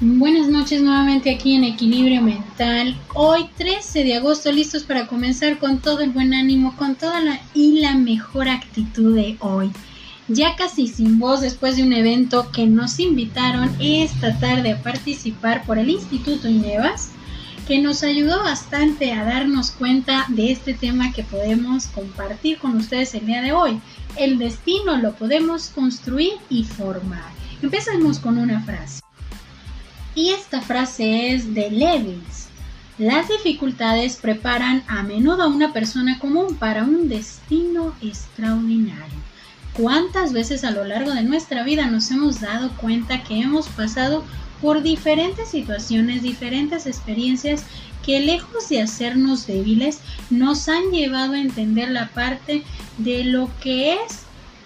Buenas noches nuevamente aquí en Equilibrio Mental. Hoy 13 de agosto listos para comenzar con todo el buen ánimo, con toda la y la mejor actitud de hoy. Ya casi sin voz después de un evento que nos invitaron esta tarde a participar por el Instituto INEVAS, que nos ayudó bastante a darnos cuenta de este tema que podemos compartir con ustedes el día de hoy. El destino lo podemos construir y formar. Empezamos con una frase. Y esta frase es de Levins. Las dificultades preparan a menudo a una persona común para un destino extraordinario. ¿Cuántas veces a lo largo de nuestra vida nos hemos dado cuenta que hemos pasado por diferentes situaciones, diferentes experiencias que lejos de hacernos débiles, nos han llevado a entender la parte de lo que es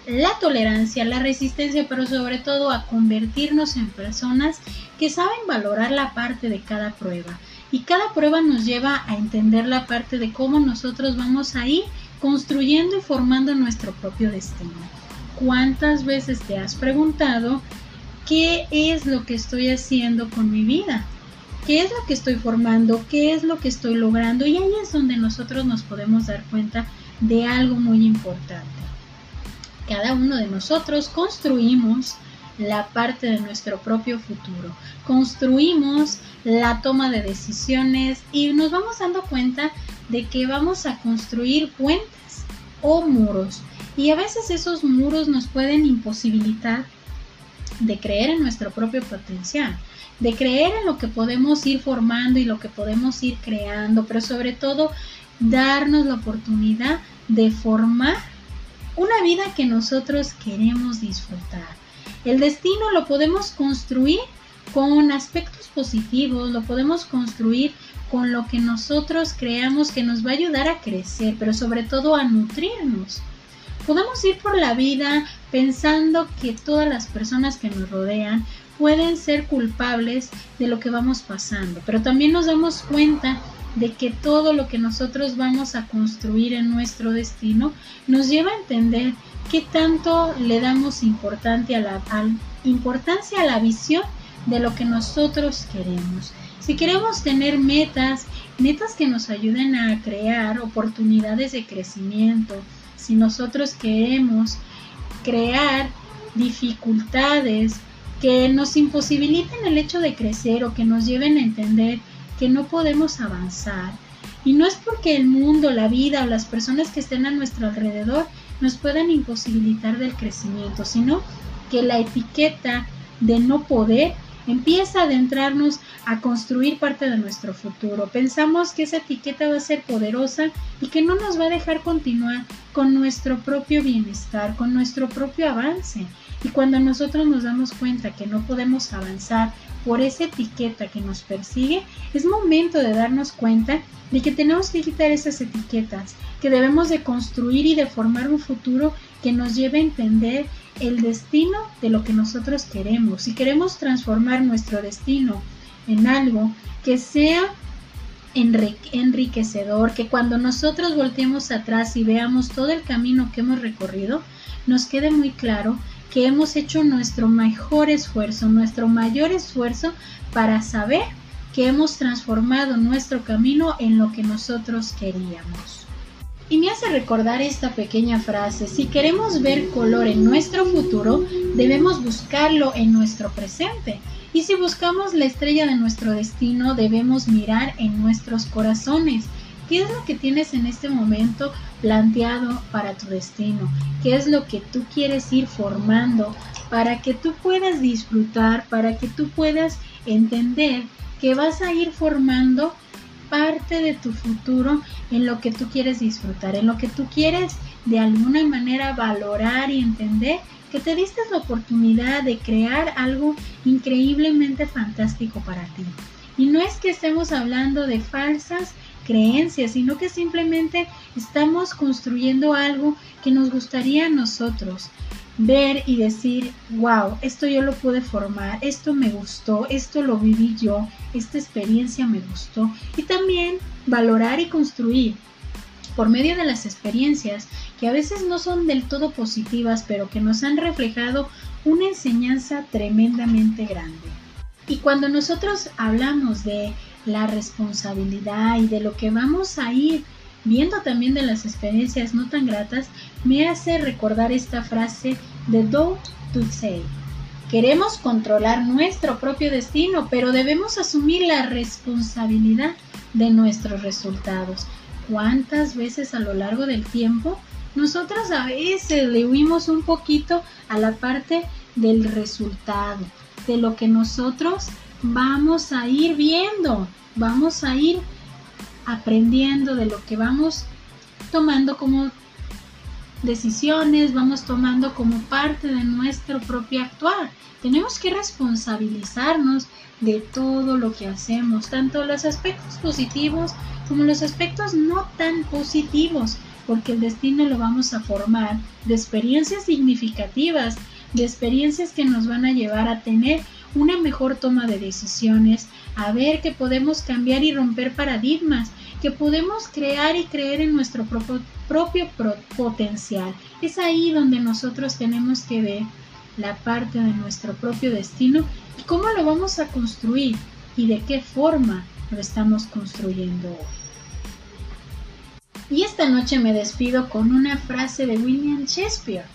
la tolerancia, la resistencia, pero sobre todo a convertirnos en personas que saben valorar la parte de cada prueba. Y cada prueba nos lleva a entender la parte de cómo nosotros vamos a ir construyendo y formando nuestro propio destino. ¿Cuántas veces te has preguntado qué es lo que estoy haciendo con mi vida? ¿Qué es lo que estoy formando? ¿Qué es lo que estoy logrando? Y ahí es donde nosotros nos podemos dar cuenta de algo muy importante. Cada uno de nosotros construimos la parte de nuestro propio futuro. Construimos la toma de decisiones y nos vamos dando cuenta de que vamos a construir puentes o muros. Y a veces esos muros nos pueden imposibilitar de creer en nuestro propio potencial, de creer en lo que podemos ir formando y lo que podemos ir creando, pero sobre todo darnos la oportunidad de formar una vida que nosotros queremos disfrutar. El destino lo podemos construir con aspectos positivos, lo podemos construir con lo que nosotros creamos que nos va a ayudar a crecer, pero sobre todo a nutrirnos. Podemos ir por la vida pensando que todas las personas que nos rodean pueden ser culpables de lo que vamos pasando, pero también nos damos cuenta de que todo lo que nosotros vamos a construir en nuestro destino nos lleva a entender qué tanto le damos a la, importancia a la visión de lo que nosotros queremos. Si queremos tener metas, metas que nos ayuden a crear oportunidades de crecimiento, si nosotros queremos crear dificultades que nos imposibiliten el hecho de crecer o que nos lleven a entender que no podemos avanzar. Y no es porque el mundo, la vida o las personas que estén a nuestro alrededor nos puedan imposibilitar del crecimiento, sino que la etiqueta de no poder empieza a adentrarnos a construir parte de nuestro futuro. Pensamos que esa etiqueta va a ser poderosa y que no nos va a dejar continuar con nuestro propio bienestar, con nuestro propio avance. Y cuando nosotros nos damos cuenta que no podemos avanzar por esa etiqueta que nos persigue, es momento de darnos cuenta de que tenemos que quitar esas etiquetas, que debemos de construir y de formar un futuro que nos lleve a entender el destino de lo que nosotros queremos. Si queremos transformar nuestro destino en algo que sea enriquecedor, que cuando nosotros volteemos atrás y veamos todo el camino que hemos recorrido, nos quede muy claro que hemos hecho nuestro mejor esfuerzo, nuestro mayor esfuerzo para saber que hemos transformado nuestro camino en lo que nosotros queríamos. Y me hace recordar esta pequeña frase, si queremos ver color en nuestro futuro, debemos buscarlo en nuestro presente. Y si buscamos la estrella de nuestro destino, debemos mirar en nuestros corazones. ¿Qué es lo que tienes en este momento planteado para tu destino? ¿Qué es lo que tú quieres ir formando para que tú puedas disfrutar, para que tú puedas entender que vas a ir formando parte de tu futuro en lo que tú quieres disfrutar, en lo que tú quieres de alguna manera valorar y entender que te diste la oportunidad de crear algo increíblemente fantástico para ti. Y no es que estemos hablando de falsas creencias, sino que simplemente estamos construyendo algo que nos gustaría a nosotros ver y decir, wow, esto yo lo pude formar, esto me gustó, esto lo viví yo, esta experiencia me gustó. Y también valorar y construir por medio de las experiencias que a veces no son del todo positivas, pero que nos han reflejado una enseñanza tremendamente grande. Y cuando nosotros hablamos de la responsabilidad y de lo que vamos a ir viendo también de las experiencias no tan gratas, me hace recordar esta frase de Do say Queremos controlar nuestro propio destino, pero debemos asumir la responsabilidad de nuestros resultados. ¿Cuántas veces a lo largo del tiempo nosotras a veces le huimos un poquito a la parte del resultado, de lo que nosotros vamos a ir viendo, vamos a ir aprendiendo de lo que vamos tomando como decisiones, vamos tomando como parte de nuestro propio actuar. Tenemos que responsabilizarnos de todo lo que hacemos, tanto los aspectos positivos como los aspectos no tan positivos, porque el destino lo vamos a formar de experiencias significativas, de experiencias que nos van a llevar a tener una mejor toma de decisiones, a ver que podemos cambiar y romper paradigmas, que podemos crear y creer en nuestro propio, propio potencial. Es ahí donde nosotros tenemos que ver la parte de nuestro propio destino y cómo lo vamos a construir y de qué forma lo estamos construyendo hoy. Y esta noche me despido con una frase de William Shakespeare.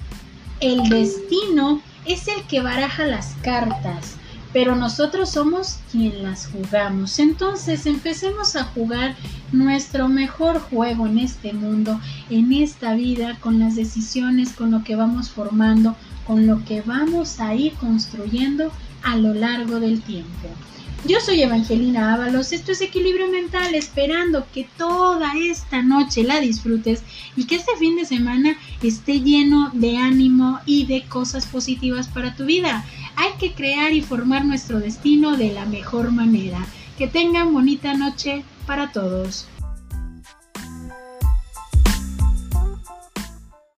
El destino es el que baraja las cartas, pero nosotros somos quien las jugamos. Entonces empecemos a jugar nuestro mejor juego en este mundo, en esta vida, con las decisiones, con lo que vamos formando, con lo que vamos a ir construyendo a lo largo del tiempo. Yo soy Evangelina Ábalos, esto es Equilibrio Mental, esperando que toda esta noche la disfrutes y que este fin de semana esté lleno de ánimo y de cosas positivas para tu vida. Hay que crear y formar nuestro destino de la mejor manera. Que tengan bonita noche para todos.